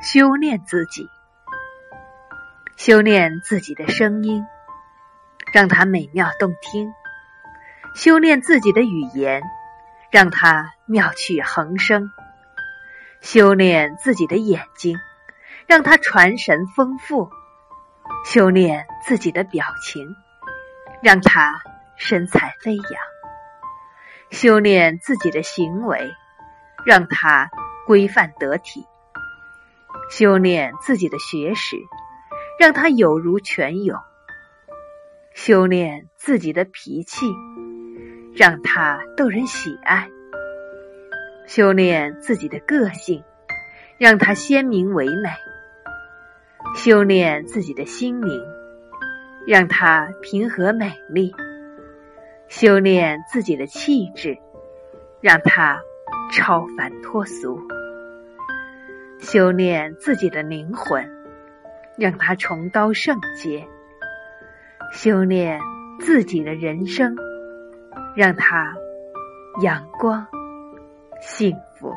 修炼自己，修炼自己的声音，让它美妙动听；修炼自己的语言，让它妙趣横生；修炼自己的眼睛，让它传神丰富；修炼自己的表情，让它神采飞扬；修炼自己的行为，让它规范得体。修炼自己的学识，让他有如泉涌；修炼自己的脾气，让他逗人喜爱；修炼自己的个性，让他鲜明唯美；修炼自己的心灵，让他平和美丽；修炼自己的气质，让他超凡脱俗。修炼自己的灵魂，让他重刀圣洁；修炼自己的人生，让他阳光幸福。